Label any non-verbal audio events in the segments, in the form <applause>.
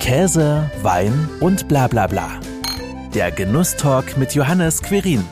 Käse, Wein und bla bla bla. Der Genusstalk mit Johannes Querin.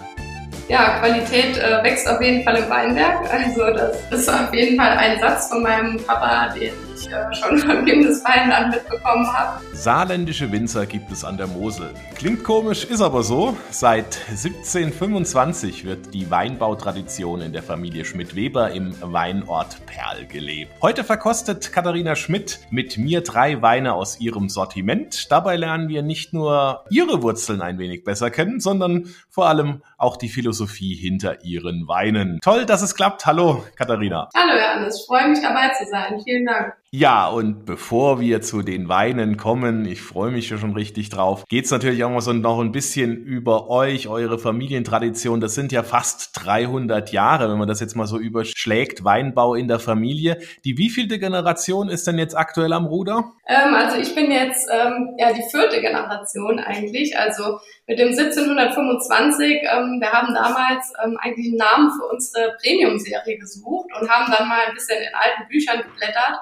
Ja, Qualität äh, wächst auf jeden Fall im Weinberg. Also das ist auf jeden Fall ein Satz von meinem Papa, den ich äh, schon <laughs> von Kindesweinland mitbekommen habe. Saarländische Winzer gibt es an der Mosel. Klingt komisch, ist aber so. Seit 1725 wird die Weinbautradition in der Familie Schmidt-Weber im Weinort Perl gelebt. Heute verkostet Katharina Schmidt mit mir drei Weine aus ihrem Sortiment. Dabei lernen wir nicht nur ihre Wurzeln ein wenig besser kennen, sondern vor allem auch die Philosophie hinter ihren Weinen. Toll, dass es klappt. Hallo, Katharina. Hallo, Johannes. Ich freue mich dabei zu sein. Vielen Dank. Ja, und bevor wir zu den Weinen kommen, ich freue mich schon richtig drauf, geht's natürlich auch mal so noch ein bisschen über euch, eure Familientradition. Das sind ja fast 300 Jahre, wenn man das jetzt mal so überschlägt, Weinbau in der Familie. Die wievielte Generation ist denn jetzt aktuell am Ruder? Ähm, also ich bin jetzt ähm, ja die vierte Generation eigentlich. Also mit dem 1725, ähm, wir haben damals ähm, eigentlich einen Namen für unsere Premium-Serie gesucht und haben dann mal ein bisschen in alten Büchern geblättert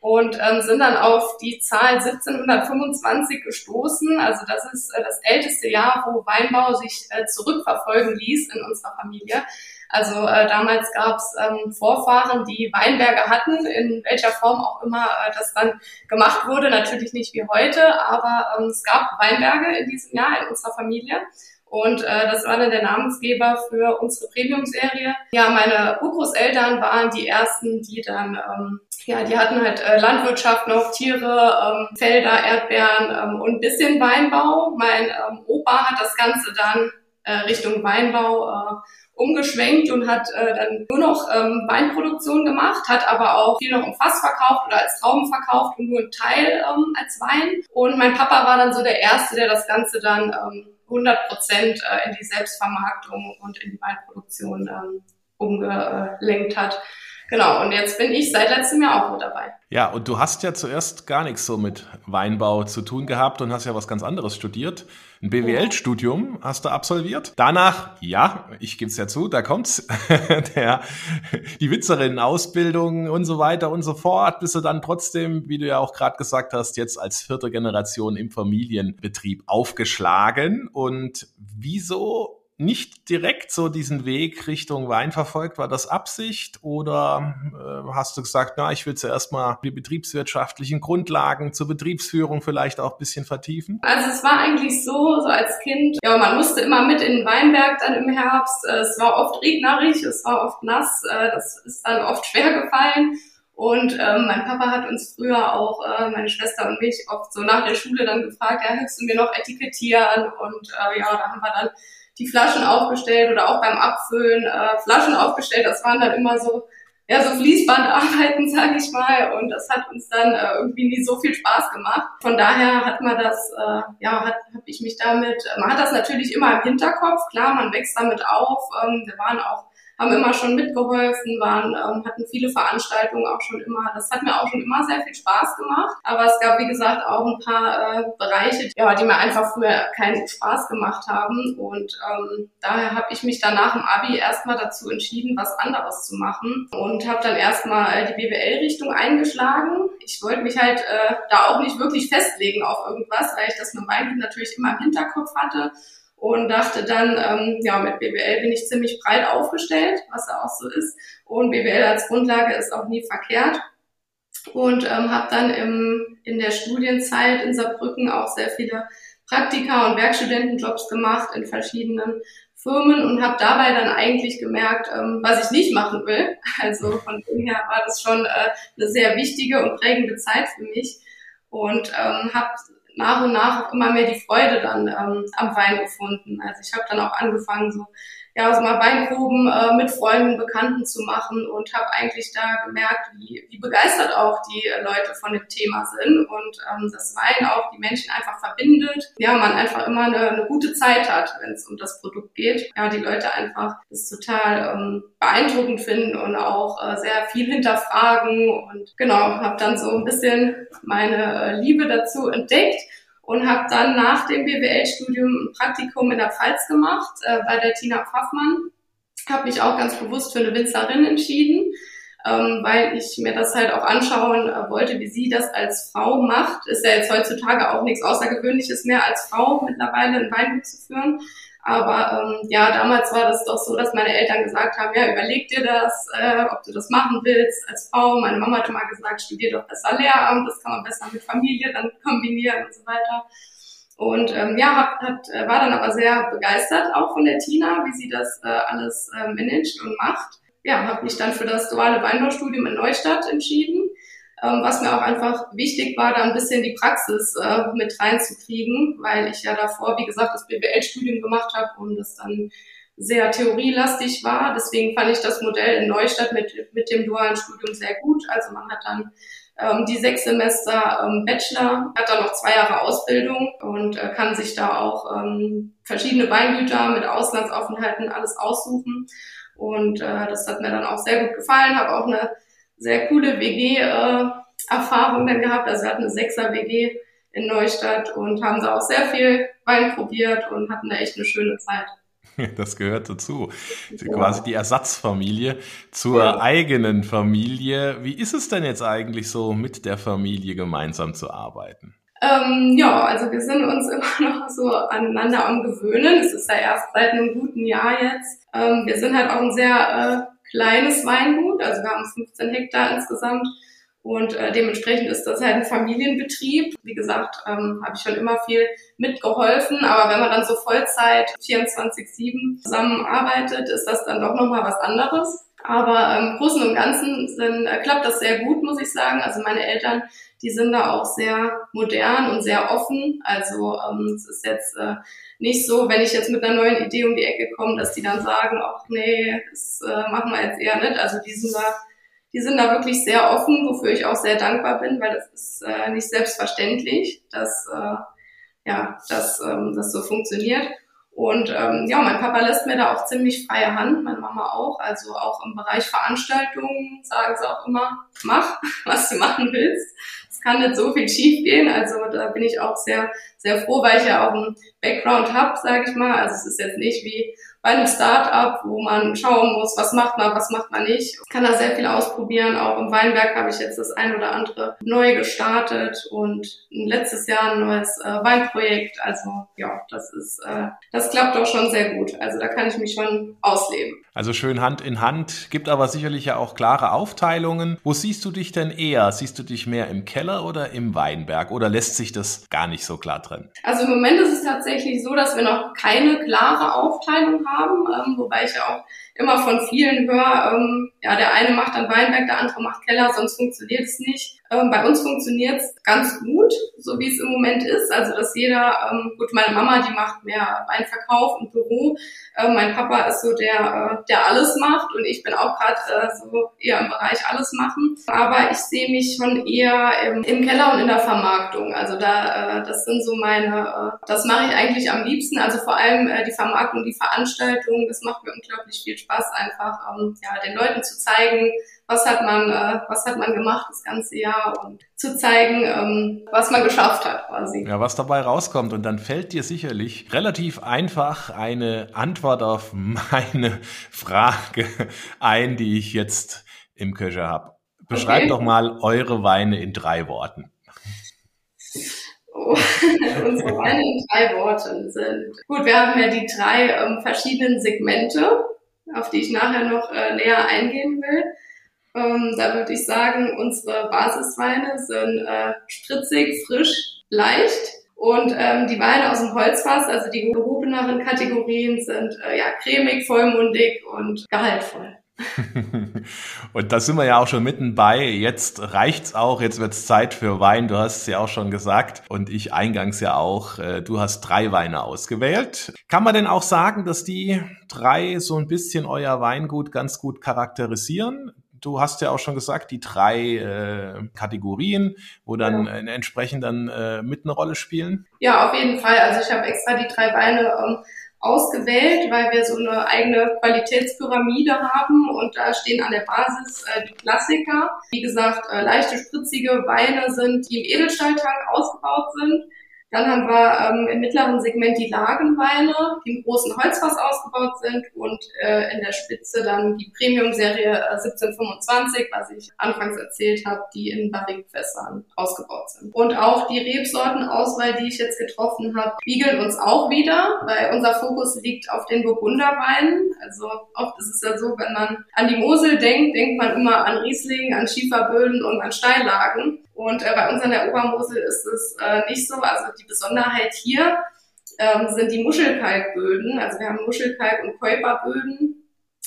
und ähm, sind dann auf die Zahl 1725 gestoßen. Also das ist äh, das älteste Jahr, wo Weinbau sich äh, zurückverfolgen ließ in unserer Familie. Also äh, damals gab es ähm, Vorfahren, die Weinberge hatten, in welcher Form auch immer äh, das dann gemacht wurde. Natürlich nicht wie heute, aber ähm, es gab Weinberge in diesem Jahr in unserer Familie. Und äh, das war dann der Namensgeber für unsere Premium-Serie. Ja, meine Urgroßeltern waren die ersten, die dann ähm, ja, die hatten halt äh, Landwirtschaft noch, Tiere, ähm, Felder, Erdbeeren ähm, und ein bisschen Weinbau. Mein ähm, Opa hat das Ganze dann äh, Richtung Weinbau äh, umgeschwenkt und hat äh, dann nur noch ähm, Weinproduktion gemacht, hat aber auch viel noch im Fass verkauft oder als Trauben verkauft und nur ein Teil ähm, als Wein. Und mein Papa war dann so der Erste, der das Ganze dann ähm, 100 Prozent äh, in die Selbstvermarktung und in die Weinproduktion ähm, umgelenkt hat. Genau, und jetzt bin ich seit letztem Jahr auch mit dabei. Ja, und du hast ja zuerst gar nichts so mit Weinbau zu tun gehabt und hast ja was ganz anderes studiert. Ein BWL-Studium hast du absolviert. Danach, ja, ich gebe es ja zu, da kommt's, <laughs> der, die Winzerinnen-Ausbildung und so weiter und so fort, bist du dann trotzdem, wie du ja auch gerade gesagt hast, jetzt als vierte Generation im Familienbetrieb aufgeschlagen. Und wieso nicht direkt so diesen Weg Richtung Wein verfolgt? War das Absicht oder äh, hast du gesagt, na, ich will zuerst mal die betriebswirtschaftlichen Grundlagen zur Betriebsführung vielleicht auch ein bisschen vertiefen? Also es war eigentlich so, so als Kind, ja, man musste immer mit in den Weinberg dann im Herbst. Äh, es war oft regnerisch, es war oft nass, äh, das ist dann oft schwer gefallen. Und ähm, mein Papa hat uns früher auch, äh, meine Schwester und mich, oft so nach der Schule dann gefragt, ja, hilfst du mir noch etikettieren? Und äh, ja, da haben wir dann die Flaschen aufgestellt oder auch beim Abfüllen äh, Flaschen aufgestellt. Das waren dann immer so, ja, so Fließbandarbeiten, <laughs> sag ich mal. Und das hat uns dann äh, irgendwie nie so viel Spaß gemacht. Von daher hat man das, äh, ja, hat, habe ich mich damit, man hat das natürlich immer im Hinterkopf. Klar, man wächst damit auf. Ähm, wir waren auch haben immer schon mitgeholfen, waren, ähm, hatten viele Veranstaltungen auch schon immer. Das hat mir auch schon immer sehr viel Spaß gemacht. Aber es gab, wie gesagt, auch ein paar äh, Bereiche, ja, die mir einfach früher keinen Spaß gemacht haben. Und ähm, daher habe ich mich dann nach dem Abi erstmal dazu entschieden, was anderes zu machen und habe dann erstmal äh, die BWL-Richtung eingeschlagen. Ich wollte mich halt äh, da auch nicht wirklich festlegen auf irgendwas, weil ich das mit meinem Kind natürlich immer im Hinterkopf hatte und dachte dann, ähm, ja, mit BWL bin ich ziemlich breit aufgestellt, was ja auch so ist. Und BWL als Grundlage ist auch nie verkehrt. Und ähm, habe dann im, in der Studienzeit in Saarbrücken auch sehr viele Praktika und Werkstudentenjobs gemacht in verschiedenen Firmen und habe dabei dann eigentlich gemerkt, ähm, was ich nicht machen will. <laughs> Also von dem her war das schon äh, eine sehr wichtige und prägende Zeit für mich und ähm, habe nach und nach auch immer mehr die Freude dann ähm, am Wein gefunden. Also ich habe dann auch angefangen, so ja, also mal Weinproben äh, mit Freunden, Bekannten zu machen und habe eigentlich da gemerkt, wie, wie begeistert auch die Leute von dem Thema sind und ähm, das Wein auch die Menschen einfach verbindet. Ja, man einfach immer eine, eine gute Zeit hat, wenn es um das Produkt geht. Ja, die Leute einfach das total ähm, beeindruckend finden und auch äh, sehr viel hinterfragen und genau, habe dann so ein bisschen meine äh, Liebe dazu entdeckt und habe dann nach dem BWL-Studium ein Praktikum in der Pfalz gemacht äh, bei der Tina Pfaffmann. Habe mich auch ganz bewusst für eine Winzerin entschieden. ähm, weil ich mir das halt auch anschauen äh, wollte, wie sie das als Frau macht. Ist ja jetzt heutzutage auch nichts Außergewöhnliches mehr als Frau mittlerweile ein Weingut zu führen. Aber ähm, ja, damals war das doch so, dass meine Eltern gesagt haben, ja, überleg dir das, äh, ob du das machen willst als Frau. Meine Mama hat immer gesagt, studier doch besser Lehramt, das kann man besser mit Familie dann <laughs> kombinieren und so weiter. Und ähm, ja, hat, hat, äh, war dann aber sehr begeistert auch von der Tina, wie sie das äh, alles äh, managt und macht. Ja, habe mich dann für das duale Weinbaustudium in Neustadt entschieden was mir auch einfach wichtig war, da ein bisschen die Praxis äh, mit reinzukriegen, weil ich ja davor, wie gesagt, das BWL-Studium gemacht habe und das dann sehr theorielastig war. Deswegen fand ich das Modell in Neustadt mit, mit dem dualen Studium sehr gut. Also man hat dann ähm, die sechs Semester ähm, Bachelor, hat dann noch zwei Jahre Ausbildung und äh, kann sich da auch ähm, verschiedene Weingüter mit Auslandsaufenthalten alles aussuchen. Und äh, das hat mir dann auch sehr gut gefallen, habe auch eine sehr coole WG-Erfahrung äh, dann gehabt. Also wir hatten eine Sechser-WG in Neustadt und haben da auch sehr viel Wein probiert und hatten da echt eine schöne Zeit. <laughs> Das gehört dazu. Ja. Quasi die Ersatzfamilie zur ja. eigenen Familie. Wie ist es denn jetzt eigentlich so, mit der Familie gemeinsam zu arbeiten? Ähm, ja, also wir sind uns <laughs> immer noch so aneinander am Gewöhnen. Es ist ja erst seit einem guten Jahr jetzt. Ähm, wir sind halt auch ein sehr äh, kleines Weingut, also wir haben 15 Hektar insgesamt und äh, dementsprechend ist das halt ein Familienbetrieb. Wie gesagt, ähm, habe ich schon immer viel mitgeholfen, aber wenn man dann so Vollzeit 24-7 zusammenarbeitet, ist das dann doch nochmal was anderes. Aber im Großen und Ganzen sind, äh, klappt das sehr gut, muss ich sagen. Also meine Eltern, die sind da auch sehr modern und sehr offen. Also ähm, es ist jetzt äh, nicht so, wenn ich jetzt mit einer neuen Idee um die Ecke komme, dass die dann sagen, ach nee, das äh, machen wir jetzt eher nicht. Also die sind da, die sind da wirklich sehr offen, wofür ich auch sehr dankbar bin, weil das ist äh, nicht selbstverständlich, dass äh, ja, dass ähm, das so funktioniert. Und ähm, ja, mein Papa lässt mir da auch ziemlich freie Hand, meine Mama auch. Also auch im Bereich Veranstaltungen sagen sie auch immer, mach, <laughs> was du machen willst. Es kann nicht so viel schief gehen. Also da bin ich auch sehr, sehr froh, weil ich ja auch einen Background habe, sage ich mal. Also es ist jetzt nicht wie bei einem Start-up, wo man schauen muss, was macht man, was macht man nicht. Ich kann da sehr viel ausprobieren. Auch im Weinberg habe ich jetzt das ein oder andere neu gestartet und letztes Jahr ein neues äh, Weinprojekt. Also ja, das ist, äh, das klappt doch schon sehr gut. Also da kann ich mich schon ausleben. Also schön Hand in Hand, gibt aber sicherlich ja auch klare Aufteilungen. Wo siehst du dich denn eher? Siehst du dich mehr im Keller oder im Weinberg oder lässt sich das gar nicht so klar trennen? Also im Moment ist es tatsächlich so, dass wir noch keine klare Aufteilung haben ähm, wobei ich ja auch immer von vielen höre, ähm, ja, der eine macht dann Weinberg, der andere macht Keller, sonst funktioniert es nicht. Ähm, bei uns funktioniert es ganz gut, so wie es im Moment ist. Also, dass jeder, ähm, gut, meine Mama, die macht mehr Weinverkauf und Büro. Ähm, mein Papa ist so der, äh, der alles macht und ich bin auch gerade äh, so eher im Bereich alles machen. Aber ich sehe mich schon eher im, im, Keller und in der Vermarktung. Also da, äh, das sind so meine, äh, das mache ich eigentlich am liebsten. Also vor allem äh, die Vermarktung, die Veranstaltung, das macht mir unglaublich viel Spaß, einfach ähm, ja, den Leuten zu zeigen, was hat man, äh, was hat man gemacht das ganze Jahr und zu zeigen, ähm, was man geschafft hat quasi. Ja, was dabei rauskommt. Und dann fällt dir sicherlich relativ einfach eine Antwort auf meine <laughs> Frage ein, die ich jetzt im Köcher habe. Beschreibt okay. doch mal eure Weine in drei Worten. Oh, <laughs> unsere Weine in drei Worten sind. Gut, wir haben ja die drei ähm, verschiedenen Segmente, auf die ich nachher noch äh, näher eingehen will. Ähm, da würde ich sagen, unsere Basisweine sind äh, spritzig, frisch, leicht. Und ähm, die Weine aus dem Holzfass, also die gehobeneren Kategorien, sind äh, ja cremig, vollmundig und gehaltvoll. <laughs> und da sind wir ja auch schon mitten bei. Jetzt reicht's auch, jetzt wird's Zeit für Wein. Du hast es ja auch schon gesagt und ich eingangs ja auch. Äh, du hast drei Weine ausgewählt. Kann man denn auch sagen, dass die drei so ein bisschen euer Weingut ganz gut charakterisieren? du hast ja auch schon gesagt, die drei äh, Kategorien, wo dann ja. äh, entsprechend dann äh, mit eine Rolle spielen. Ja, auf jeden Fall. Also ich habe extra die drei Weine ähm, ausgewählt, weil wir so eine eigene Qualitätspyramide haben und da stehen an der Basis äh, die Klassiker. Wie gesagt, äh, leichte, spritzige Weine sind, die im Edelstahltank ausgebaut sind. Dann haben wir ähm, im mittleren Segment die Lagenweine, die im großen Holzfass ausgebaut sind und äh, in der Spitze dann die Premium-Serie äh, 1725, was ich anfangs erzählt habe, die in Barrikfässern ausgebaut sind. Und auch die Rebsortenauswahl, die ich jetzt getroffen habe, spiegeln uns auch wieder, weil unser Fokus liegt auf den Burgunderweinen. Also oft ist es ja so, wenn man an die Mosel denkt, denkt man immer an Riesling, an Schieferböden und an Steillagen. Und äh, bei uns an der Obermosel ist es äh, nicht so. Also die Besonderheit hier ähm, sind die Muschelkalkböden. Also wir haben Muschelkalk- und Käuperböden.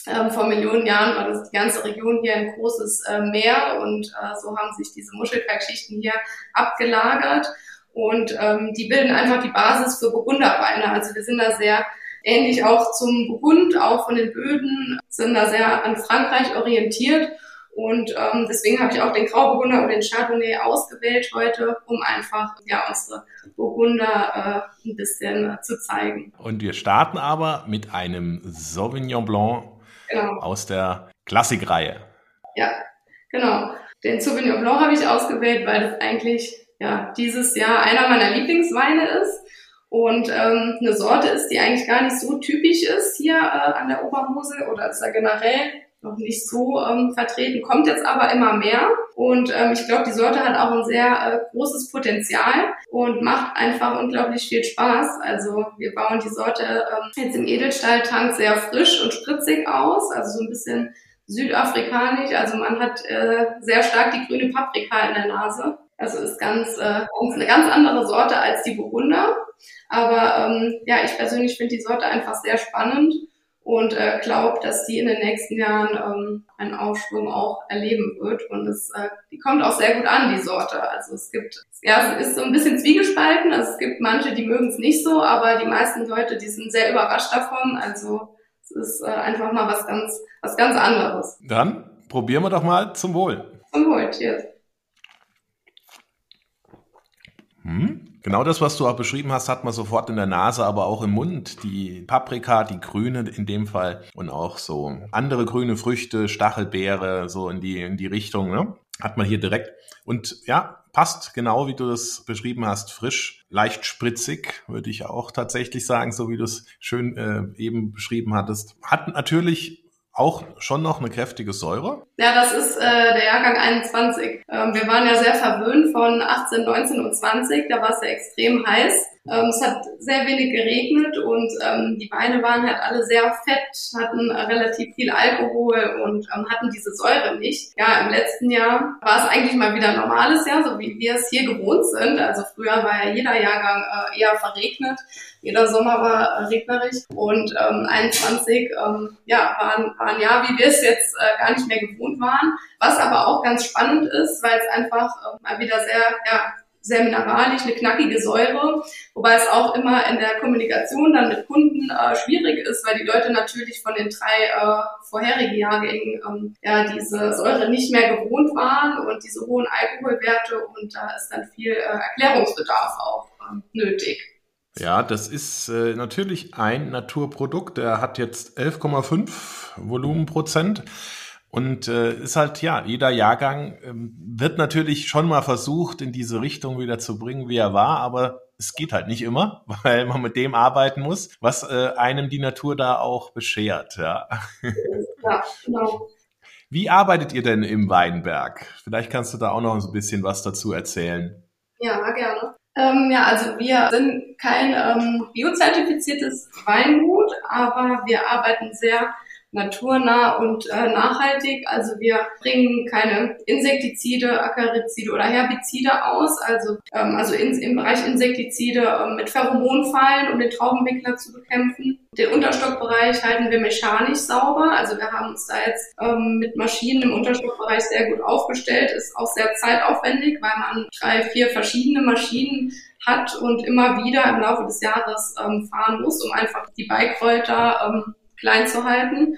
Ähm, vor Millionen Jahren war das die ganze Region hier ein großes äh, Meer und äh, so haben sich diese Muschelkalkschichten hier abgelagert und ähm, die bilden einfach die Basis für Burgunderweine. Also wir sind da sehr ähnlich auch zum Burgund, auch von den Böden, sind da sehr an Frankreich orientiert und ähm, deswegen habe ich auch den Grauburgunder und den Chardonnay ausgewählt heute, um einfach ja unsere Burgunder äh, ein bisschen äh, zu zeigen. Und wir starten aber mit einem Sauvignon Blanc genau. aus der Klassikreihe. Ja, genau. Den Sauvignon Blanc habe ich ausgewählt, weil das eigentlich ja dieses Jahr einer meiner Lieblingsweine ist und ähm, eine Sorte ist, die eigentlich gar nicht so typisch ist hier äh, an der Obermosel oder ist ja generell noch nicht so ähm, vertreten, kommt jetzt aber immer mehr. Und ähm, ich glaube, die Sorte hat auch ein sehr äh, großes Potenzial und macht einfach unglaublich viel Spaß. Also wir bauen die Sorte ähm, jetzt im Edelstahltank sehr frisch und spritzig aus, also so ein bisschen südafrikanisch. Also man hat äh, sehr stark die grüne Paprika in der Nase. Also ist ganz, äh, ganz eine ganz andere Sorte als die Burgunder. Aber ähm, ja, ich persönlich finde die Sorte einfach sehr spannend und äh, glaube, dass die in den nächsten Jahren ähm, einen Aufschwung auch erleben wird. Und es, äh, die kommt auch sehr gut an, die Sorte. Also es gibt, ja, es ist so ein bisschen zwiegespalten. Also es gibt manche, die mögen es nicht so, aber die meisten Leute, die sind sehr überrascht davon. Also es ist äh, einfach mal was ganz, was ganz anderes. Dann probieren wir doch mal zum Wohl. Zum Wohl, cheers. Hm? Genau das, was du auch beschrieben hast, hat man sofort in der Nase, aber auch im Mund. Die Paprika, die grüne in dem Fall und auch so andere grüne Früchte, Stachelbeere, so in die, in die Richtung, ne? Hat man hier direkt. Und ja, passt genau, wie du das beschrieben hast, frisch, leicht spritzig, würde ich auch tatsächlich sagen, so wie du es schön äh, eben beschrieben hattest. Hat natürlich auch schon noch eine kräftige Säure? Ja, das ist äh, der Jahrgang 21. Ähm, wir waren ja sehr verwöhnt von 18, 19 und 20. Da war es ja extrem heiß. Ähm, es hat sehr wenig geregnet und ähm, die Weine waren halt alle sehr fett, hatten relativ viel Alkohol und ähm, hatten diese Säure nicht. Ja, im letzten Jahr war es eigentlich mal wieder ein normales Jahr, so wie wir es hier gewohnt sind. Also früher war ja jeder Jahrgang äh, eher verregnet, jeder Sommer war äh, regnerisch und ähm, 21 ähm, ja, war, war ein Jahr, wie wir es jetzt äh, gar nicht mehr gewohnt waren. Was aber auch ganz spannend ist, weil es einfach äh, mal wieder sehr ja, sehr mineralisch, eine knackige Säure, wobei es auch immer in der Kommunikation dann mit Kunden äh, schwierig ist, weil die Leute natürlich von den drei äh, vorherigen Jahrgängen ähm, ja diese Säure nicht mehr gewohnt waren und diese hohen Alkoholwerte und da ist dann viel äh, Erklärungsbedarf auch äh, nötig. Ja, das ist äh, natürlich ein Naturprodukt. Der hat jetzt 11,5 Volumenprozent. Und äh, ist halt, ja, jeder Jahrgang ähm, wird natürlich schon mal versucht, in diese Richtung wieder zu bringen, wie er war, aber es geht halt nicht immer, <laughs> weil man mit dem arbeiten muss, was äh, einem die Natur da auch beschert. Ja. ja, genau. Wie arbeitet ihr denn im Weinberg? Vielleicht kannst du da auch noch ein bisschen was dazu erzählen. Ja, gerne. Ähm, ja, also wir sind kein ähm, biozertifiziertes Weingut, aber wir arbeiten sehr naturnah und äh, nachhaltig. Also wir bringen keine Insektizide, Akarizide oder Herbizide aus. Also, ähm, also in, im Bereich Insektizide ähm, mit Pheromonfallen, um den Traubenwickler zu bekämpfen. Den Unterstockbereich halten wir mechanisch sauber. Also wir haben uns da jetzt ähm, mit Maschinen im Unterstockbereich sehr gut aufgestellt. Ist auch sehr zeitaufwendig, weil man drei, vier verschiedene Maschinen hat und immer wieder im Laufe des Jahres ähm, fahren muss, um einfach die Beikräuter ähm, klein zu halten.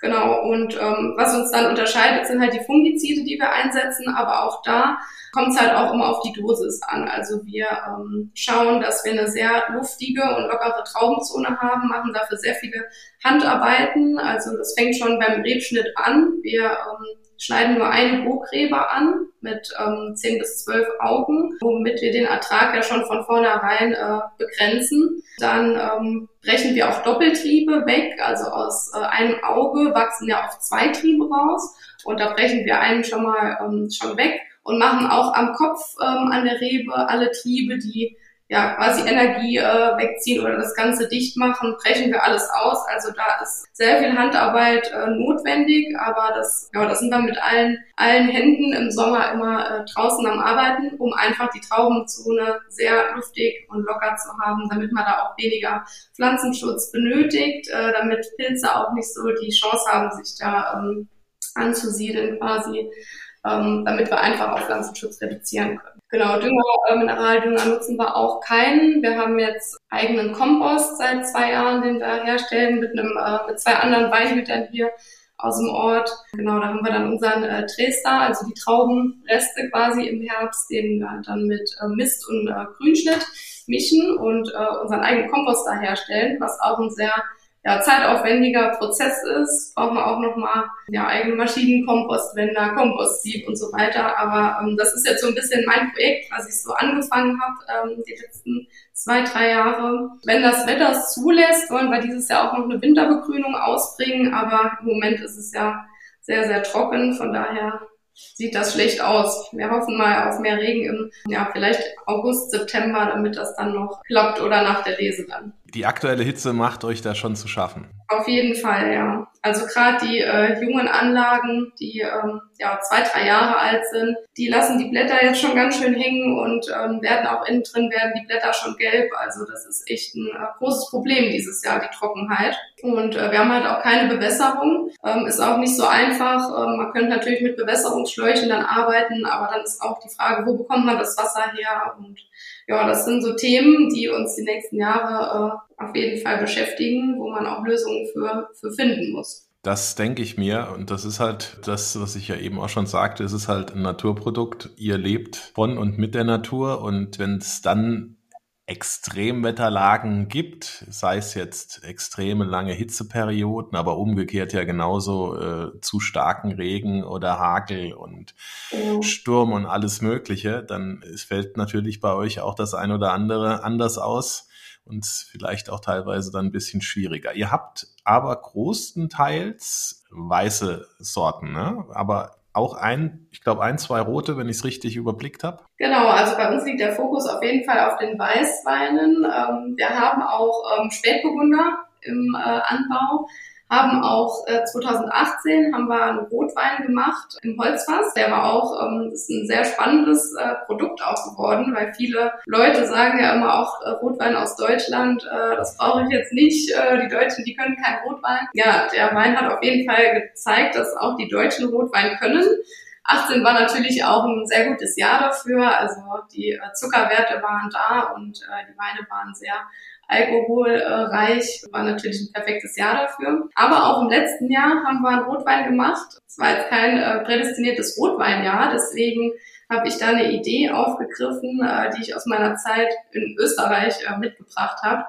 Genau, und ähm, was uns dann unterscheidet, sind halt die Fungizide, die wir einsetzen, aber auch da kommt es halt auch immer auf die Dosis an. Also wir ähm, schauen, dass wir eine sehr luftige und lockere Traubenzone haben, machen dafür sehr viele Handarbeiten. Also das fängt schon beim Rebschnitt an. Wir ähm, schneiden nur eine Burgrebe an mit ähm, 10 bis 12 Augen, womit wir den Ertrag ja schon von vornherein äh, begrenzen. Dann ähm, brechen wir auch Doppeltriebe weg, also aus äh, einem Auge wachsen ja auch zwei Triebe raus und da brechen wir einen schon mal ähm, schon weg und machen auch am Kopf ähm, an der Rebe alle Triebe, die ja, quasi Energie äh, wegziehen oder das Ganze dicht machen, brechen wir alles aus. Also da ist sehr viel Handarbeit äh, notwendig, aber das, ja, das sind wir mit allen, allen Händen im Sommer immer äh, draußen am Arbeiten, um einfach die Traubenzone sehr luftig und locker zu haben, damit man da auch weniger Pflanzenschutz benötigt, äh, damit Pilze auch nicht so die Chance haben, sich da ähm, anzusiedeln quasi, ähm, damit wir einfach auch Pflanzenschutz reduzieren können. Genau, Dünger, äh, Mineraldünger nutzen wir auch keinen. Wir haben jetzt eigenen Kompost seit zwei Jahren, den wir herstellen mit einem, äh, mit zwei anderen Weinhütern hier aus dem Ort. Genau, da haben wir dann unseren äh, Dresdner, also die Traubenreste quasi im Herbst, den wir dann mit äh, Mist und äh, Grünschnitt mischen und äh, unseren eigenen Kompost da herstellen, was auch ein sehr ja, zeitaufwendiger Prozess ist, braucht man auch nochmal ja, eigene Maschinen, Kompostwender, Kompostsieb und so weiter. Aber ähm, das ist jetzt so ein bisschen mein Projekt, was ich so angefangen habe ähm, die letzten zwei, drei Jahre. Wenn das Wetter es zulässt, wollen wir dieses Jahr auch noch eine Winterbegrünung ausbringen. Aber im Moment ist es ja sehr, sehr trocken. Von daher sieht das schlecht aus. Wir hoffen mal auf mehr Regen im, ja, vielleicht August, September, damit das dann noch klappt oder nach der Lese dann. Die aktuelle Hitze macht euch da schon zu schaffen. Auf jeden Fall, ja. Also gerade die äh, jungen Anlagen, die ähm, ja zwei, drei Jahre alt sind, die lassen die Blätter jetzt schon ganz schön hängen und ähm, werden auch innen drin werden die Blätter schon gelb. Also das ist echt ein äh, großes Problem dieses Jahr, die Trockenheit. Und äh, wir haben halt auch keine Bewässerung. Ähm, ist auch nicht so einfach. Ähm, man könnte natürlich mit Bewässerungsschläuchen dann arbeiten, aber dann ist auch die Frage, wo bekommt man das Wasser her? Und ja, das sind so Themen, die uns die nächsten Jahre äh, auf jeden Fall beschäftigen, wo man auch Lösungen für, für finden muss. Das denke ich mir. Und das ist halt das, was ich ja eben auch schon sagte. Es ist halt ein Naturprodukt. Ihr lebt von und mit der Natur. Und wenn es dann Extremwetterlagen gibt, sei es jetzt extreme lange Hitzeperioden, aber umgekehrt ja genauso äh, zu starken Regen oder Hagel und ja. Sturm und alles Mögliche, dann fällt natürlich bei euch auch das ein oder andere anders aus und vielleicht auch teilweise dann ein bisschen schwieriger. Ihr habt aber großenteils weiße Sorten, ne? aber auch ein, ich glaube, ein, zwei rote, wenn ich es richtig überblickt habe. Genau, also bei uns liegt der Fokus auf jeden Fall auf den Weißweinen. Ähm, wir haben auch ähm, Spätburgunder im äh, Anbau haben auch äh, 2018 haben wir einen Rotwein gemacht im Holzfass. Der war auch ähm, ist ein sehr spannendes äh, Produkt auch geworden, weil viele Leute sagen ja immer auch äh, Rotwein aus Deutschland, äh, das brauche ich jetzt nicht. Äh, die Deutschen, die können kein Rotwein. Ja, der Wein hat auf jeden Fall gezeigt, dass auch die Deutschen Rotwein können. 18 war natürlich auch ein sehr gutes Jahr dafür. Also die äh, Zuckerwerte waren da und äh, die Weine waren sehr alkoholreich. War natürlich ein perfektes Jahr dafür. Aber auch im letzten Jahr haben wir einen Rotwein gemacht. Es war jetzt kein äh, prädestiniertes Rotweinjahr, deswegen habe ich da eine Idee aufgegriffen, äh, die ich aus meiner Zeit in Österreich äh, mitgebracht habe.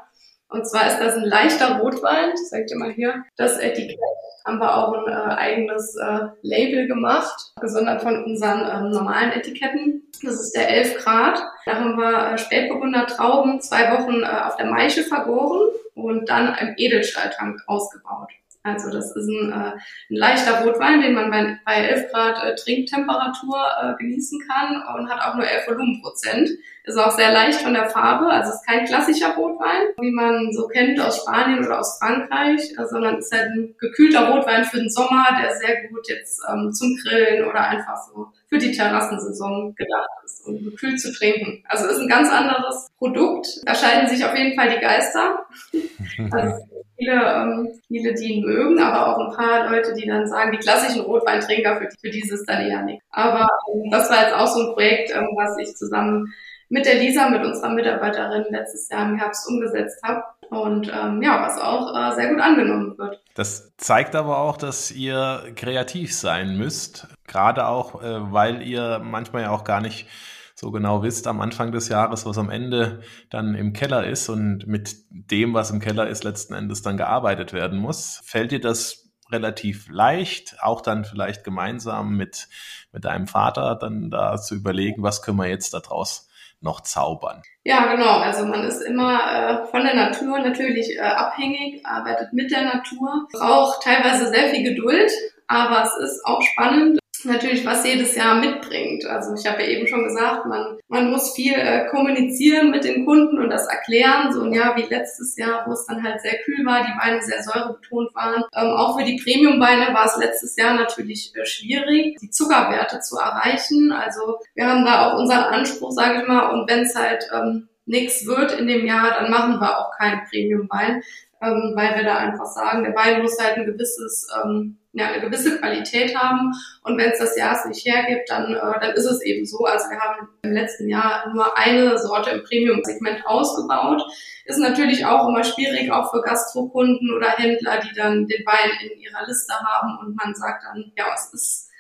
Und zwar ist das ein leichter Rotwein, ich zeige dir mal hier, das Etikett haben wir auch ein äh, eigenes äh, Label gemacht, gesondert von unseren ähm, normalen Etiketten. Das ist der 11 Grad. Da haben wir äh, Spätburgunder Trauben zwei Wochen äh, auf der Maische vergoren und dann im Edelstahltank ausgebaut. Also das ist ein, äh, ein leichter Rotwein, den man bei, bei 11 Grad äh, Trinktemperatur äh, genießen kann und hat auch nur 11 Volumenprozent. Ist auch sehr leicht von der Farbe, also ist kein klassischer Rotwein, wie man so kennt aus Spanien oder aus Frankreich, äh, sondern ist halt ein gekühlter Rotwein für den Sommer, der sehr gut jetzt ähm, zum Grillen oder einfach so für die Terrassensaison gedacht ist, um gekühlt zu trinken. Also ist ein ganz anderes Produkt. Da scheiden sich auf jeden Fall die Geister. <laughs> Also viele, ähm, viele, die ihn mögen, aber auch ein paar Leute, die dann sagen, die klassischen Rotweintrinker, für, für dieses dann eher nicht. Aber ähm, das war jetzt auch so ein Projekt, ähm, was ich zusammen mit der Lisa, mit unserer Mitarbeiterin letztes Jahr im Herbst umgesetzt habe. Und ähm, ja, was auch äh, sehr gut angenommen wird. Das zeigt aber auch, dass ihr kreativ sein müsst, gerade auch, äh, weil ihr manchmal ja auch gar nicht so genau wisst am Anfang des Jahres, was am Ende dann im Keller ist und mit dem, was im Keller ist, letzten Endes dann gearbeitet werden muss. Fällt dir das relativ leicht, auch dann vielleicht gemeinsam mit, mit deinem Vater dann da zu überlegen, was können wir jetzt daraus noch zaubern. Ja, genau. Also man ist immer äh, von der Natur natürlich äh, abhängig, arbeitet mit der Natur, braucht teilweise sehr viel Geduld, aber es ist auch spannend, natürlich, was jedes Jahr mitbringt. Also ich habe ja eben schon gesagt, man, man muss viel äh, kommunizieren mit den Kunden und das erklären. So ein Jahr wie letztes Jahr, wo es dann halt sehr kühl war, die Weine sehr säurebetont waren. Ähm, auch für die Premium-Weine war es letztes Jahr natürlich äh, schwierig, die Zuckerwerte zu erreichen. Also wir haben da auch unseren Anspruch, sage ich mal, und wenn es halt ähm, nichts wird in dem Jahr, dann machen wir auch keinen Premium-Wein, ähm, weil wir da einfach sagen, der Wein muss halt ein gewisses ähm, ja, eine gewisse Qualität haben. Und wenn es das Jahr nicht hergibt, dann, äh, dann ist es eben so. Also wir haben im letzten Jahr nur eine Sorte im Premium-Segment ausgebaut. Ist natürlich auch immer schwierig, auch für Gastrokunden oder Händler, die dann den Wein in ihrer Liste haben und man sagt dann, ja, es ist,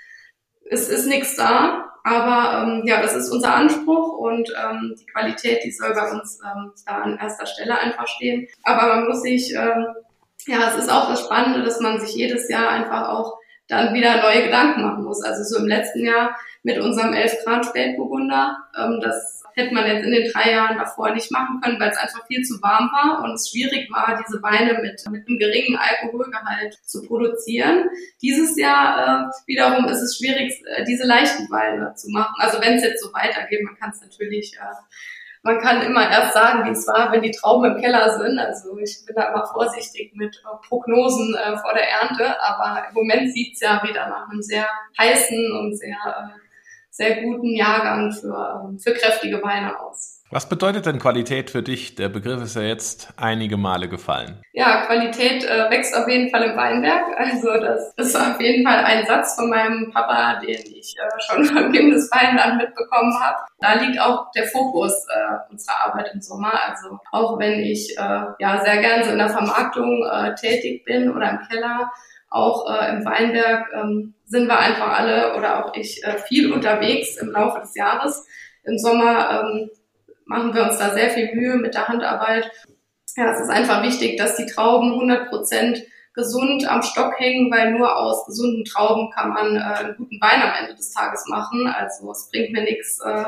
es ist nichts da. Aber ähm, ja, das ist unser Anspruch und ähm, die Qualität, die soll bei uns ähm, da an erster Stelle einfach stehen. Aber man muss sich ähm, ja, es ist auch das Spannende, dass man sich jedes Jahr einfach auch dann wieder neue Gedanken machen muss. Also so im letzten Jahr mit unserem 11 Grad Spätburgunder, ähm, das hätte man jetzt in den drei Jahren davor nicht machen können, weil es einfach viel zu warm war und es schwierig war, diese Weine mit, mit einem geringen Alkoholgehalt zu produzieren. Dieses Jahr äh, wiederum ist es schwierig, äh, diese leichten Weine zu machen. Also wenn es jetzt so weitergeht, man kann es natürlich äh, man kann immer erst sagen, wie es war, wenn die Trauben im Keller sind. Also ich bin da immer vorsichtig mit äh, Prognosen äh, vor der Ernte, aber im Moment sieht's ja wieder nach einem sehr heißen und sehr, äh, sehr guten Jahrgang für, ähm, für kräftige Weine aus. Was bedeutet denn Qualität für dich? Der Begriff ist ja jetzt einige Male gefallen. Ja, Qualität äh, wächst auf jeden Fall im Weinberg. <laughs> Also das ist auf jeden Fall ein Satz von meinem Papa, den ich äh, schon <laughs> von Kindesweinland mitbekommen habe. Da liegt auch der Fokus äh, unserer Arbeit im Sommer. Also auch wenn ich äh, ja sehr gern so in der Vermarktung äh, tätig bin oder im Keller, auch äh, im Weinberg ähm, sind wir einfach alle oder auch ich viel unterwegs im Laufe des Jahres. Im Sommer ähm, machen wir uns da sehr viel Mühe mit der Handarbeit. Ja, es ist einfach wichtig, dass die Trauben 100 Prozent gesund am Stock hängen, weil nur aus gesunden Trauben kann man äh, einen guten Wein am Ende des Tages machen. Also es bringt mir nichts, äh,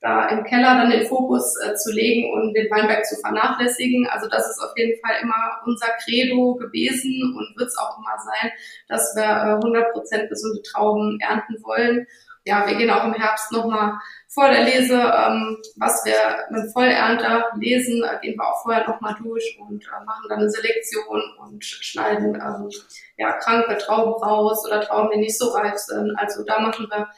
da im Keller dann den Fokus äh, zu legen und den Weinberg zu vernachlässigen. Also das ist auf jeden Fall immer unser Credo gewesen und wird es auch immer sein, dass wir äh, 100 Prozent gesunde Trauben ernten wollen ja, wir gehen auch im Herbst nochmal vor der Lese, ähm, was wir mit Vollernter lesen, äh, gehen wir auch vorher nochmal durch und äh, machen dann eine Selektion und schneiden ähm, ja, kranke Trauben raus oder Trauben, die nicht so reif sind. Also da machen wir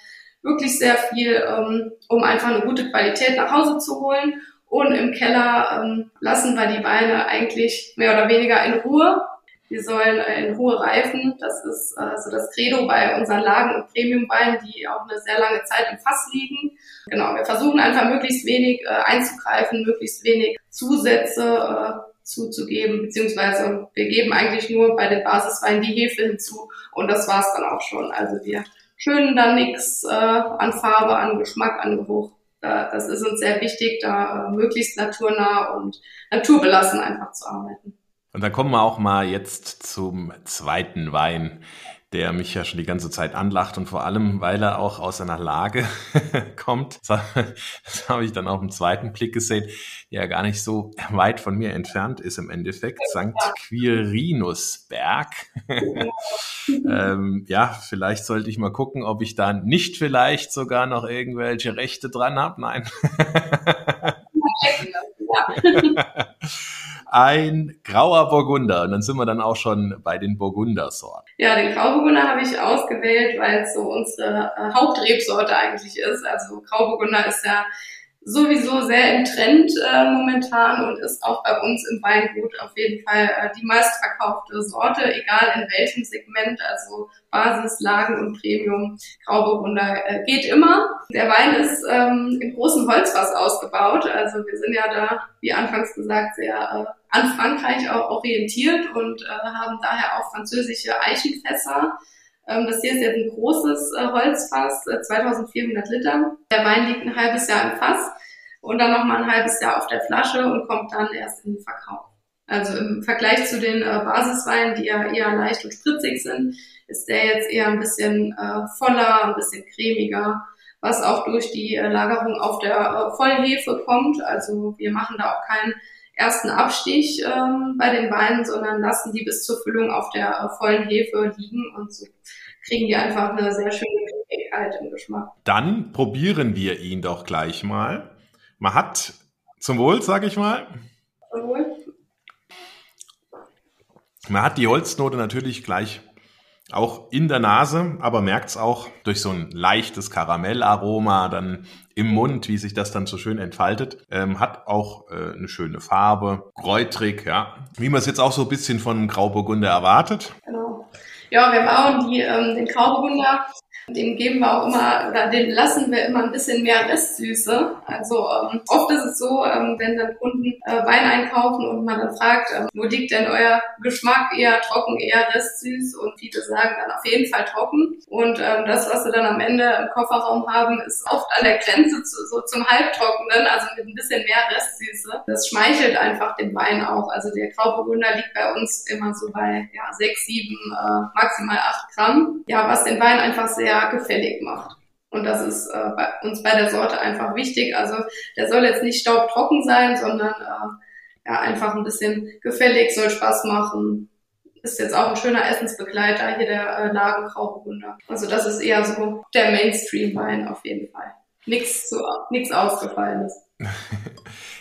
wirklich sehr viel, ähm, um einfach eine gute Qualität nach Hause zu holen. Und im Keller ähm, lassen wir die Weine eigentlich mehr oder weniger in Ruhe die sollen äh, in hohe Reifen. Das ist äh, so das Credo bei unseren Lagen- und Premiumweinen, die auch eine sehr lange Zeit im Fass liegen. Genau, wir versuchen einfach möglichst wenig äh, einzugreifen, möglichst wenig Zusätze äh, zuzugeben, beziehungsweise wir geben eigentlich nur bei den Basisweinen die Hefe hinzu und das war's dann auch schon. Also wir schönen dann nichts an Farbe, an Geschmack, an Geruch. Da, das ist uns sehr wichtig, da möglichst naturnah und naturbelassen einfach zu arbeiten. Und dann kommen wir auch mal jetzt zum zweiten Wein, der mich ja schon die ganze Zeit anlacht und vor allem, weil er auch aus einer Lage <laughs> kommt. Das habe ich dann auch im zweiten Blick gesehen, ja gar nicht so weit von mir entfernt ist im Endeffekt. St. Quirinusberg. <laughs> ähm, ja, vielleicht sollte ich mal gucken, ob ich da nicht vielleicht sogar noch irgendwelche Rechte dran habe. Nein. <laughs> ein grauer Burgunder. Und dann sind wir dann auch schon bei den Burgundersorten. Ja, den Grauburgunder habe ich ausgewählt, weil es so unsere äh, Hauptrebsorte eigentlich ist. Also Grauburgunder ist ja sowieso sehr im Trend äh, momentan und ist auch bei uns im Weingut auf jeden Fall äh, die meistverkaufte Sorte, egal in welchem Segment, also Basis, Lagen und Premium, Grauburgunder äh, geht immer. Der Wein ist ähm, im großen Holzfass ausgebaut, also wir sind ja da, wie anfangs gesagt, sehr äh, an Frankreich auch orientiert und äh, haben daher auch französische Eichenfässer das hier ist jetzt ein großes äh, Holzfass, 2400 äh, Liter. Der Wein liegt ein halbes Jahr im Fass und dann nochmal ein halbes Jahr auf der Flasche und kommt dann erst in den Verkauf. Also im Vergleich zu den äh, Basisweinen, die ja eher leicht und spritzig sind, ist der jetzt eher ein bisschen voller, ein bisschen cremiger, was auch durch die Lagerung auf der Vollhefe kommt. Also wir machen da auch keinen ersten Abstich ähm, bei den Weinen, sondern lassen die bis zur Füllung auf der äh, vollen Hefe liegen und so kriegen die einfach eine sehr schöne Cremigkeit im Geschmack. Dann probieren wir ihn doch gleich mal. Man hat zum Wohl, sag ich mal. Zum Wohl. Man hat die Holznote natürlich gleich auch in der Nase, aber merkt es auch durch so ein leichtes Karamellaroma dann im Mund, wie sich das dann so schön entfaltet. Ähm, hat auch äh, eine schöne Farbe, kräutrig, ja. Wie man es jetzt auch so ein bisschen von Grauburgunder erwartet. Genau. Ja, wir bauen die, ähm, den Grauburgunder dem geben wir auch immer, oder dem lassen wir immer ein bisschen mehr Restsüße. Also ähm, oft ist es so, ähm, wenn dann Kunden äh, Wein einkaufen und man dann fragt, ähm, wo liegt denn euer Geschmack eher trocken, eher restsüß? Und viele sagen dann auf jeden Fall trocken. Und ähm, das, was sie dann am Ende im Kofferraum haben, ist oft an der Grenze zu, so zum Halbtrockenen, also mit ein bisschen mehr Restsüße. Das schmeichelt einfach dem Wein auch. Also der Grauburgunder liegt bei uns immer so bei ja, sechs, sieben, äh, maximal acht Gramm. Ja, was den Wein einfach sehr gefällig macht. Und das ist äh, bei uns bei der Sorte einfach wichtig. Also der soll jetzt nicht staubtrocken sein, sondern äh, ja, einfach ein bisschen gefällig, soll Spaß machen. Ist jetzt auch ein schöner Essensbegleiter hier der äh, Lagen Grauburgunder. Also das ist eher so der Mainstream-Wein auf jeden Fall. Nichts zu, nichts Ausgefallenes. <laughs>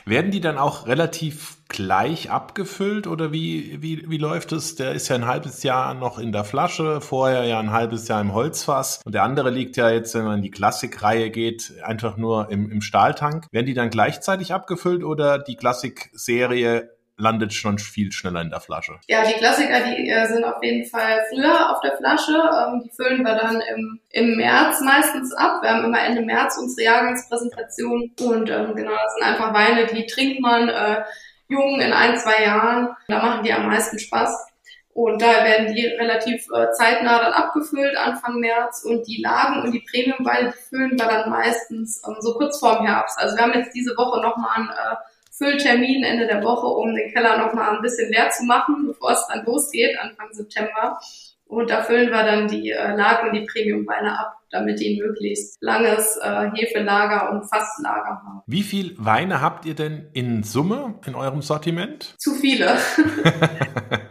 Werden die dann auch relativ gleich abgefüllt oder wie, wie, wie läuft es? Der ist ja ein halbes Jahr noch in der Flasche, vorher ja ein halbes Jahr im Holzfass und der andere liegt ja jetzt, wenn man in die Klassikreihe geht, einfach nur im, im Stahltank. Werden die dann gleichzeitig abgefüllt oder die Klassik-Serie landet schon viel schneller in der Flasche. Ja, die Klassiker, die äh, sind auf jeden Fall früher auf der Flasche. Ähm, die füllen wir dann im, im März meistens ab. Wir haben immer Ende März unsere Jahrgangspräsentation und ähm, genau, das sind einfach Weine, die trinkt man äh, jung in ein, zwei Jahren. Da machen die am meisten Spaß. Und da werden die relativ äh, zeitnah dann abgefüllt, Anfang März. Und die Lagen und die Premiumweine, die füllen wir dann meistens ähm, so kurz vorm Herbst. Also wir haben jetzt diese Woche nochmal ein äh, Fülltermin Ende der Woche, um den Keller nochmal ein bisschen leer zu machen, bevor es dann losgeht, Anfang September. Und da füllen wir dann die äh, Lagen und die Premiumweine ab, damit die möglichst langes äh, Hefelager und Fasslager haben. Wie viel Weine habt ihr denn in Summe in eurem Sortiment? Zu viele. <laughs> <laughs>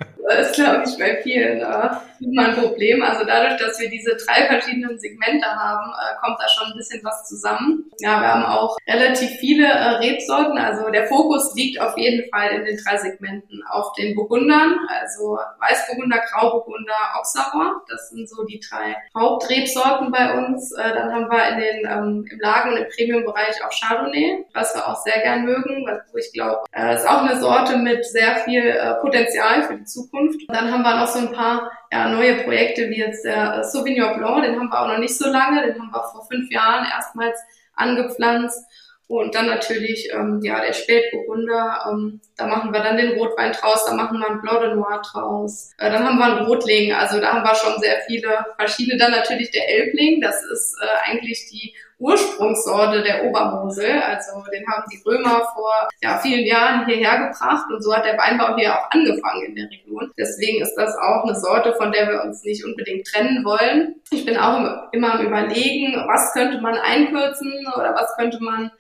Glaube ich, bei vielen äh, immer ein Problem. Also dadurch, dass wir diese drei verschiedenen Segmente haben, äh, kommt da schon ein bisschen was zusammen. Ja, wir haben auch relativ viele äh, Rebsorten. Also der Fokus liegt auf jeden Fall in den drei Segmenten auf den Burgundern, also Weißburgunder, Grauburgunder, Auxerrois. Das sind so die drei Hauptrebsorten bei uns. Äh, dann haben wir in den, ähm, im Lagen- und im Premium-Bereich auch Chardonnay, was wir auch sehr gern mögen, wo ich glaube, äh, ist auch eine Sorte mit sehr viel äh, Potenzial für die Zukunft. Dann haben wir noch so ein paar ja, neue Projekte wie jetzt der Sauvignon Blanc, den haben wir auch noch nicht so lange, den haben wir vor fünf Jahren erstmals angepflanzt. Und dann natürlich ähm, ja der Spätburgunder, ähm, da machen wir dann den Rotwein draus, da machen wir einen Blanc de Noir draus. Äh, dann haben wir einen Rotling, also da haben wir schon sehr viele verschiedene. Dann natürlich der Elbling, das ist äh, eigentlich die Ursprungssorte der Obermosel. Also den haben die Römer vor ja, vielen Jahren hierher gebracht und so hat der Weinbau hier auch angefangen in der Region. Deswegen ist das auch eine Sorte, von der wir uns nicht unbedingt trennen wollen. Ich bin auch immer am überlegen, was könnte man einkürzen oder was könnte man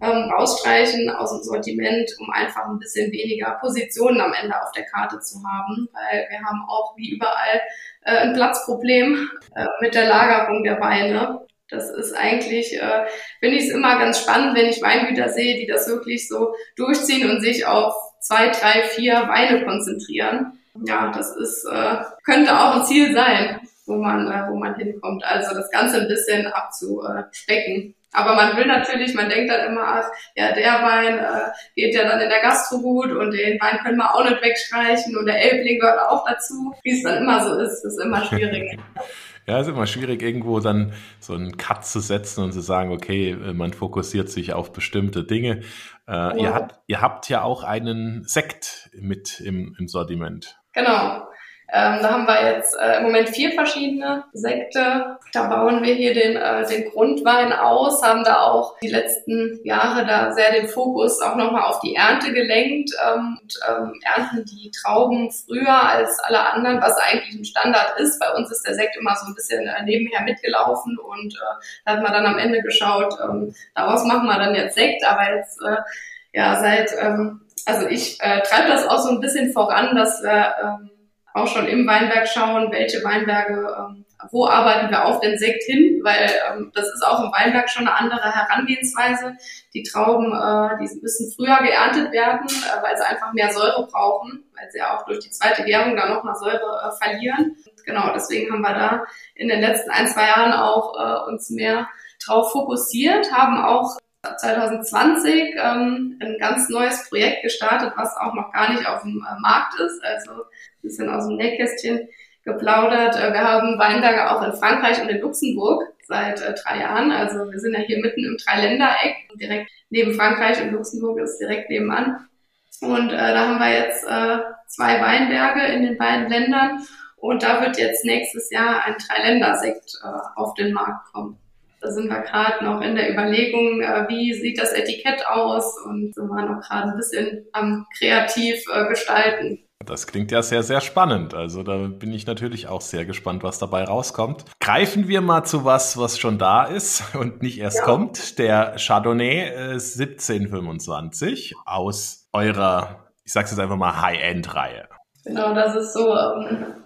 ähm, rausstreichen aus dem Sortiment, um einfach ein bisschen weniger Positionen am Ende auf der Karte zu haben, weil wir haben auch wie überall äh, ein Platzproblem äh, mit der Lagerung der Weine. Das ist eigentlich, äh, finde ich es immer ganz spannend, wenn ich Weingüter sehe, die das wirklich so durchziehen und sich auf zwei, drei, vier Weine konzentrieren. Ja, das ist, äh, könnte auch ein Ziel sein, wo man, äh, wo man hinkommt. Also das Ganze ein bisschen abzuspecken. Aber man will natürlich, man denkt dann immer, ach, ja, der Wein äh, geht ja dann in der Gastro gut und den Wein können wir auch nicht wegstreichen und der Elbling gehört auch dazu. Wie es dann immer so ist, ist immer schwierig. <laughs> Ja, ist immer schwierig, irgendwo dann so einen Cut zu setzen und zu sagen, okay, man fokussiert sich auf bestimmte Dinge. Äh, ja. ihr, habt, ihr habt ja auch einen Sekt mit im, im Sortiment. Genau. Ähm, da haben wir jetzt äh, im Moment vier verschiedene Sekte. Da bauen wir hier den, äh, den Grundwein aus, haben da auch die letzten Jahre da sehr den Fokus auch nochmal auf die Ernte gelenkt ähm, und ähm, ernten die Trauben früher als alle anderen, was eigentlich ein Standard ist. Bei uns ist der Sekt immer so ein bisschen äh, nebenher mitgelaufen und äh, da hat man dann am Ende geschaut, ähm, daraus machen wir dann jetzt Sekt, aber jetzt äh, ja seit ähm, also ich äh, treibe das auch so ein bisschen voran, dass wir ähm, auch schon im Weinberg schauen, welche Weinberge, ähm, wo arbeiten wir auf den Sekt hin, weil ähm, das ist auch im Weinberg schon eine andere Herangehensweise. Die Trauben, äh, die müssen früher geerntet werden, äh, weil sie einfach mehr Säure brauchen, weil sie ja auch durch die zweite Gärung dann nochmal Säure äh, verlieren. Genau, deswegen haben wir da in den letzten ein, zwei Jahren auch äh, uns mehr drauf fokussiert, haben auch 2020 ähm, ein ganz neues Projekt gestartet, was auch noch gar nicht auf dem äh, Markt ist. Also ein bisschen aus dem Nähkästchen geplaudert. Äh, wir haben Weinberge auch in Frankreich und in Luxemburg seit äh, drei Jahren. Also wir sind ja hier mitten im Dreiländereck. Direkt neben Frankreich und Luxemburg ist direkt nebenan. Und äh, da haben wir jetzt äh, zwei Weinberge in den beiden Ländern. Und da wird jetzt nächstes Jahr ein Dreiländersekt äh, auf den Markt kommen. Da sind wir gerade noch in der Überlegung, äh, wie sieht das Etikett aus und wir noch gerade ein bisschen am kreativ äh, gestalten. Das klingt ja sehr, sehr spannend. Also da bin ich natürlich auch sehr gespannt, was dabei rauskommt. Greifen wir mal zu was, was schon da ist und nicht erst ja. kommt. Der Chardonnay äh, 1725 aus eurer, ich sag's jetzt einfach mal, High-End-Reihe. Genau, das ist so ähm,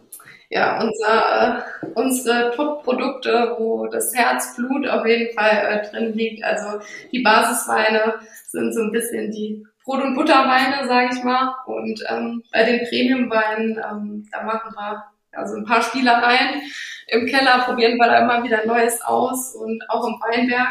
ja, unser, äh, unsere Top-Produkte, wo das Herzblut auf jeden Fall äh, drin liegt. Also die Basisweine sind so ein bisschen die Brot- und Butterweine, sage ich mal. Und ähm, bei den Premium-Weinen, ähm, da machen wir also ein paar Spielereien. Im Keller probieren wir da immer wieder Neues aus und auch im Weinberg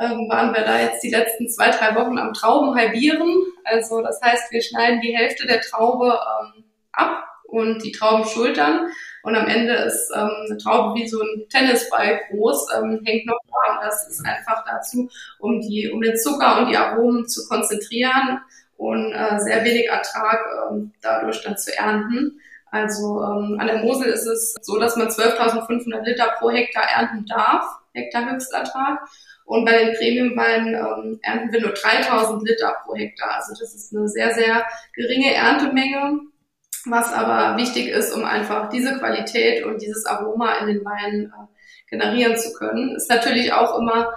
ähm, waren wir da jetzt die letzten zwei, drei Wochen am Trauben halbieren. Also das heißt, wir schneiden die Hälfte der Traube ähm, ab und die Trauben schultern. Und am Ende ist ähm, eine Traube wie so ein Tennisball groß, ähm, hängt noch. Und das ist einfach dazu, um, die, um den Zucker und die Aromen zu konzentrieren und äh, sehr wenig Ertrag ähm, dadurch dann zu ernten. Also ähm, an der Mosel ist es so, dass man 12.500 Liter pro Hektar ernten darf, Hektar Höchstertrag. Und bei den Premiumweinen ähm, ernten wir nur 3.000 Liter pro Hektar. Also das ist eine sehr, sehr geringe Erntemenge was aber wichtig ist, um einfach diese Qualität und dieses Aroma in den Weinen äh, generieren zu können. Ist natürlich auch immer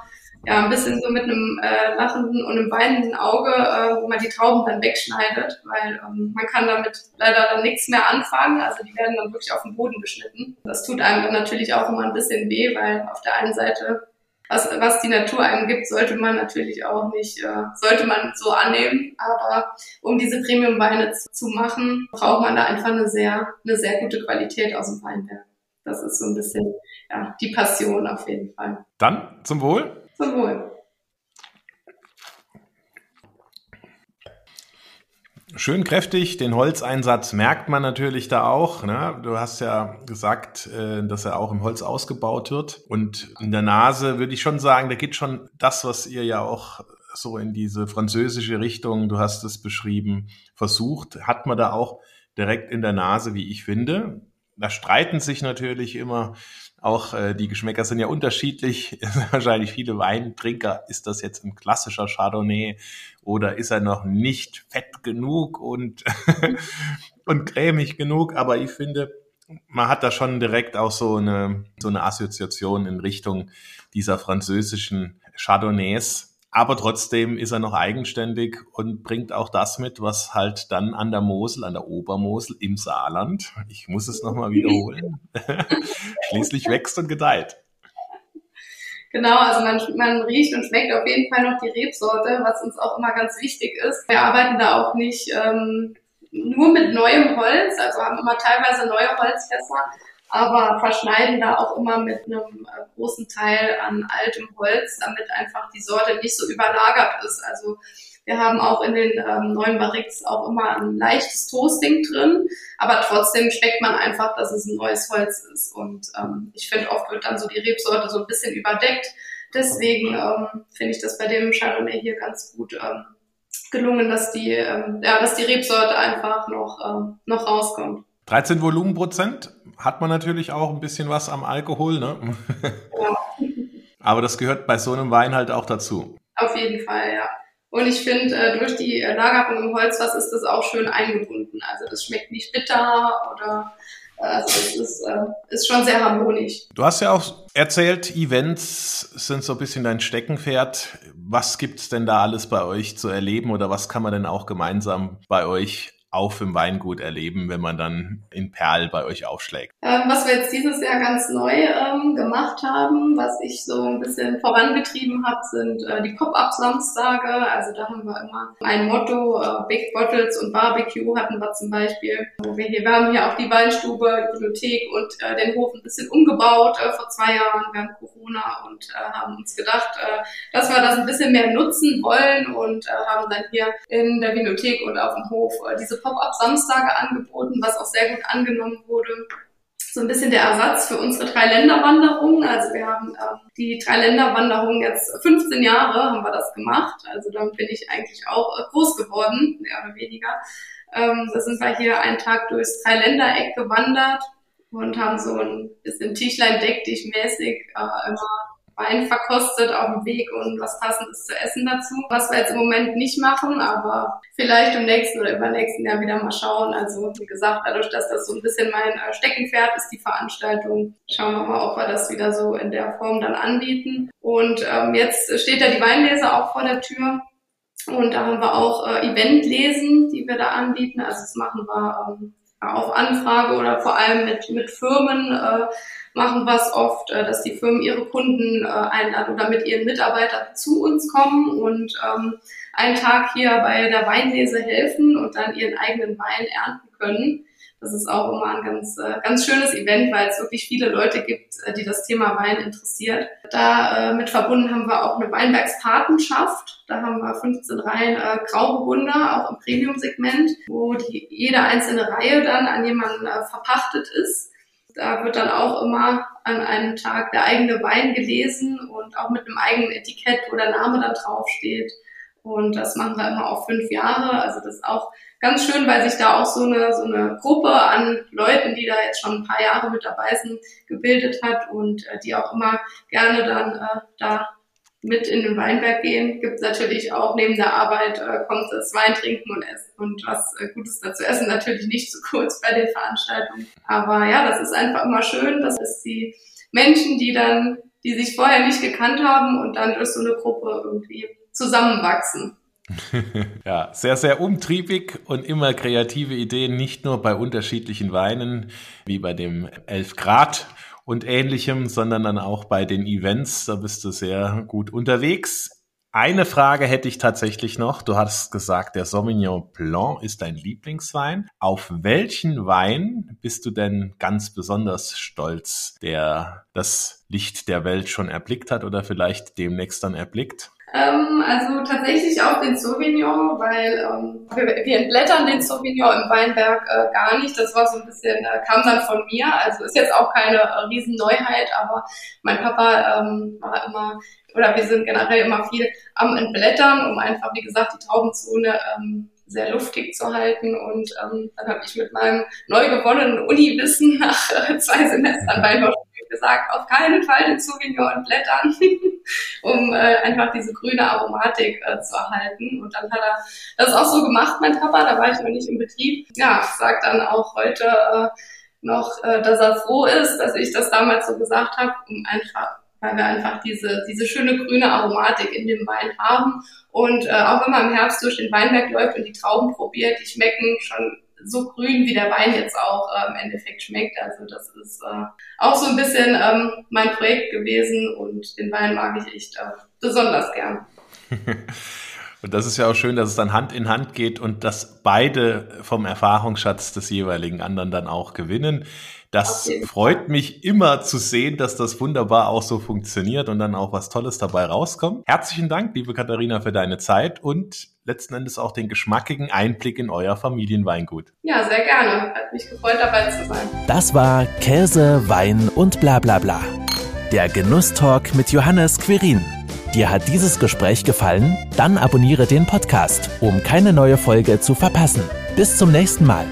ja ein bisschen so mit einem äh, lachenden und einem weinenden Auge, äh, wo man die Trauben dann wegschneidet, weil ähm, man kann damit leider dann nichts mehr anfangen. Also die werden dann wirklich auf den Boden geschnitten. Das tut einem dann natürlich auch immer ein bisschen weh, weil auf der einen Seite was, was die Natur einem gibt, sollte man natürlich auch nicht, äh, sollte man so annehmen. Aber um diese Premium-Weine zu, zu, machen, braucht man da einfach eine sehr, eine sehr gute Qualität aus dem Weinberg. Das ist so ein bisschen ja, die Passion auf jeden Fall. Dann zum Wohl. Zum Wohl. Schön kräftig, den Holzeinsatz merkt man natürlich da auch. Ne? Du hast ja gesagt, äh, dass er auch im Holz ausgebaut wird. Und in der Nase würde ich schon sagen, da geht schon das, was ihr ja auch so in diese französische Richtung, du hast es beschrieben, versucht, hat man da auch direkt in der Nase, wie ich finde. Da streiten sich natürlich immer auch äh, die Geschmäcker sind ja unterschiedlich. <laughs> Wahrscheinlich viele Weintrinker, ist das jetzt ein klassischer Chardonnay oder ist er noch nicht fett genug und, <laughs> und cremig genug? Aber ich finde, man hat da schon direkt auch so eine, so eine Assoziation in Richtung dieser französischen Chardonnays. Aber trotzdem ist er noch eigenständig und bringt auch das mit, was halt dann an der Mosel, an der Obermosel im Saarland, ich muss es nochmal wiederholen, <laughs> schließlich wächst und gedeiht. Genau, also man, man riecht und schmeckt auf jeden Fall noch die Rebsorte, was uns auch immer ganz wichtig ist. Wir arbeiten da auch nicht ähm, nur mit neuem Holz, also haben immer teilweise neue Holzfässer, aber verschneiden da auch immer mit einem äh, großen Teil an altem Holz, damit einfach die Sorte nicht so überlagert ist. Also wir haben auch in den ähm, neuen Barriques auch immer ein leichtes Toasting drin, aber trotzdem schmeckt man einfach, dass es ein neues Holz ist. Und ähm, ich finde, oft wird dann so die Rebsorte so ein bisschen überdeckt. Deswegen ähm, finde ich das bei dem Chardonnay hier ganz gut ähm, gelungen, dass die, ähm, ja, dass die Rebsorte einfach noch, ähm, noch rauskommt. 13 Volumenprozent hat man natürlich auch ein bisschen was am Alkohol, ne? Ja. Aber das gehört bei so einem Wein halt auch dazu. Auf jeden Fall, ja. Und ich finde, äh, durch die Lagerung im Holzfass ist das auch schön eingebunden. Also das schmeckt nicht bitter oder also es ist, äh, ist schon sehr harmonisch. Du hast ja auch erzählt, Events sind so ein bisschen dein Steckenpferd. Was gibt's denn da alles bei euch zu erleben oder was kann man denn auch gemeinsam bei euch auf im Weingut erleben, wenn man dann in Perl bei euch aufschlägt? Ähm, was wir jetzt dieses Jahr ganz neu ähm, gemacht haben, was ich so ein bisschen vorangetrieben habe, sind äh, die Pop-Up-Samstage. Also da haben wir immer ein Motto, äh, Big Bottles und Barbecue hatten wir zum Beispiel. Wir, hier, wir haben hier auch die Weinstube, die Bibliothek und äh, den Hof ein bisschen umgebaut äh, vor zwei Jahren während Corona und äh, haben uns gedacht, äh, dass wir das ein bisschen mehr nutzen wollen und haben dann hier in der Bibliothek und auf dem Hof diese Pop-up-Samstage angeboten, was auch sehr gut angenommen wurde. So ein bisschen der Ersatz für unsere Drei-Länder-Wanderung. Also wir haben ähm, die Drei-Länder-Wanderung jetzt 15 Jahre haben wir das gemacht. Also damit bin ich eigentlich auch äh, groß geworden, mehr oder weniger. Ähm, da sind wir hier einen Tag durchs Dreiländereck gewandert und haben so ein bisschen Tischlein deck dich mäßig äh, immer Wein verkostet auf dem Weg und was passendes zu essen dazu. Was wir jetzt im Moment nicht machen, aber vielleicht im nächsten oder übernächsten Jahr wieder mal schauen. Also wie gesagt, dadurch, dass das so ein bisschen mein äh, Steckenpferd ist, die Veranstaltung, schauen wir mal, ob wir das wieder so in der Form dann anbieten. Und ähm, jetzt steht ja die Weinlese auch vor der Tür. Und da haben wir auch äh, Eventlesen, die wir da anbieten. Also das machen wir ähm, auf Anfrage oder vor allem mit, mit Firmen. Äh, machen wir es oft, äh, dass die Firmen ihre Kunden äh, einladen oder mit ihren Mitarbeitern zu uns kommen und ähm, einen Tag hier bei der Weinlese helfen und dann ihren eigenen Wein ernten können. Das ist auch immer ein ganz, äh, ganz schönes Event, weil es wirklich viele Leute gibt, die das Thema Wein interessiert. Da mit verbunden haben wir auch eine Weinbergspatenschaft. Da haben wir 15 Reihen äh, Grauburgunder, auch im Premium-Segment, wo die, jede einzelne Reihe dann an jemanden äh, verpachtet ist. Da wird dann auch immer an einem Tag der eigene Wein gelesen und auch mit einem eigenen Etikett, wo der Name dann draufsteht. Und das machen wir immer auf fünf Jahre. Also das ist auch ganz schön, weil sich da auch so eine, so eine Gruppe an Leuten, die da jetzt schon ein paar Jahre mit dabei sind, gebildet hat und äh, die auch immer gerne dann äh, da mit in den Weinberg gehen. Gibt natürlich auch neben der Arbeit, äh, kommt das Wein trinken und essen und was äh, Gutes dazu essen. Natürlich nicht zu kurz bei den Veranstaltungen. Aber ja, das ist einfach immer schön. Das ist die Menschen, die dann, die sich vorher nicht gekannt haben und dann durch so eine Gruppe irgendwie zusammenwachsen. <laughs> ja, sehr, sehr umtriebig und immer kreative Ideen, nicht nur bei unterschiedlichen Weinen, wie bei dem 11 Grad und ähnlichem, sondern dann auch bei den Events. Da bist du sehr gut unterwegs. Eine Frage hätte ich tatsächlich noch. Du hast gesagt, der Sauvignon Blanc ist dein Lieblingswein. Auf welchen Wein bist du denn ganz besonders stolz, der das Licht der Welt schon erblickt hat oder vielleicht demnächst dann erblickt? Ähm, also tatsächlich auch den Sauvignon, weil ähm, wir, wir entblättern den Sauvignon im Weinberg äh, gar nicht. Das war so ein bisschen, äh, kam dann von mir. Also ist jetzt auch keine äh, Riesenneuheit, aber mein Papa ähm, war immer, oder wir sind generell immer viel am Entblättern, um einfach, wie gesagt, die Traubenzone ähm, sehr luftig zu halten. Und ähm, dann habe ich mit meinem neu gewonnenen Uniwissen nach äh, zwei Semestern Weinbau gesagt, auf keinen Fall den Sauvignon entblättern, <laughs> um äh, einfach diese grüne Aromatik äh, zu erhalten. Und dann hat er das auch so gemacht, mein Papa, da war ich noch nicht im Betrieb. Ja, sagt dann auch heute äh, noch, äh, dass er froh ist, dass ich das damals so gesagt habe, um einfach weil wir einfach diese, diese schöne grüne Aromatik in dem Wein haben. Und äh, auch wenn man im Herbst durch den Weinberg läuft und die Trauben probiert, die schmecken schon so grün, wie der Wein jetzt auch äh, im Endeffekt schmeckt. Also das ist äh, auch so ein bisschen ähm, mein Projekt gewesen und den Wein mag ich echt äh, besonders gern. <laughs> Und das ist ja auch schön, dass es dann Hand in Hand geht und dass beide vom Erfahrungsschatz des jeweiligen anderen dann auch gewinnen. Das freut mich immer zu sehen, dass das wunderbar auch so funktioniert und dann auch was Tolles dabei rauskommt. Herzlichen Dank, liebe Katharina, für deine Zeit und letzten Endes auch den geschmackigen Einblick in euer Familienweingut. Ja, sehr gerne. Hat mich gefreut, dabei zu sein. Das war Käse, Wein und bla bla bla. Der Genusstalk mit Johannes Quirin. Dir hat dieses Gespräch gefallen? Dann abonniere den Podcast, um keine neue Folge zu verpassen. Bis zum nächsten Mal.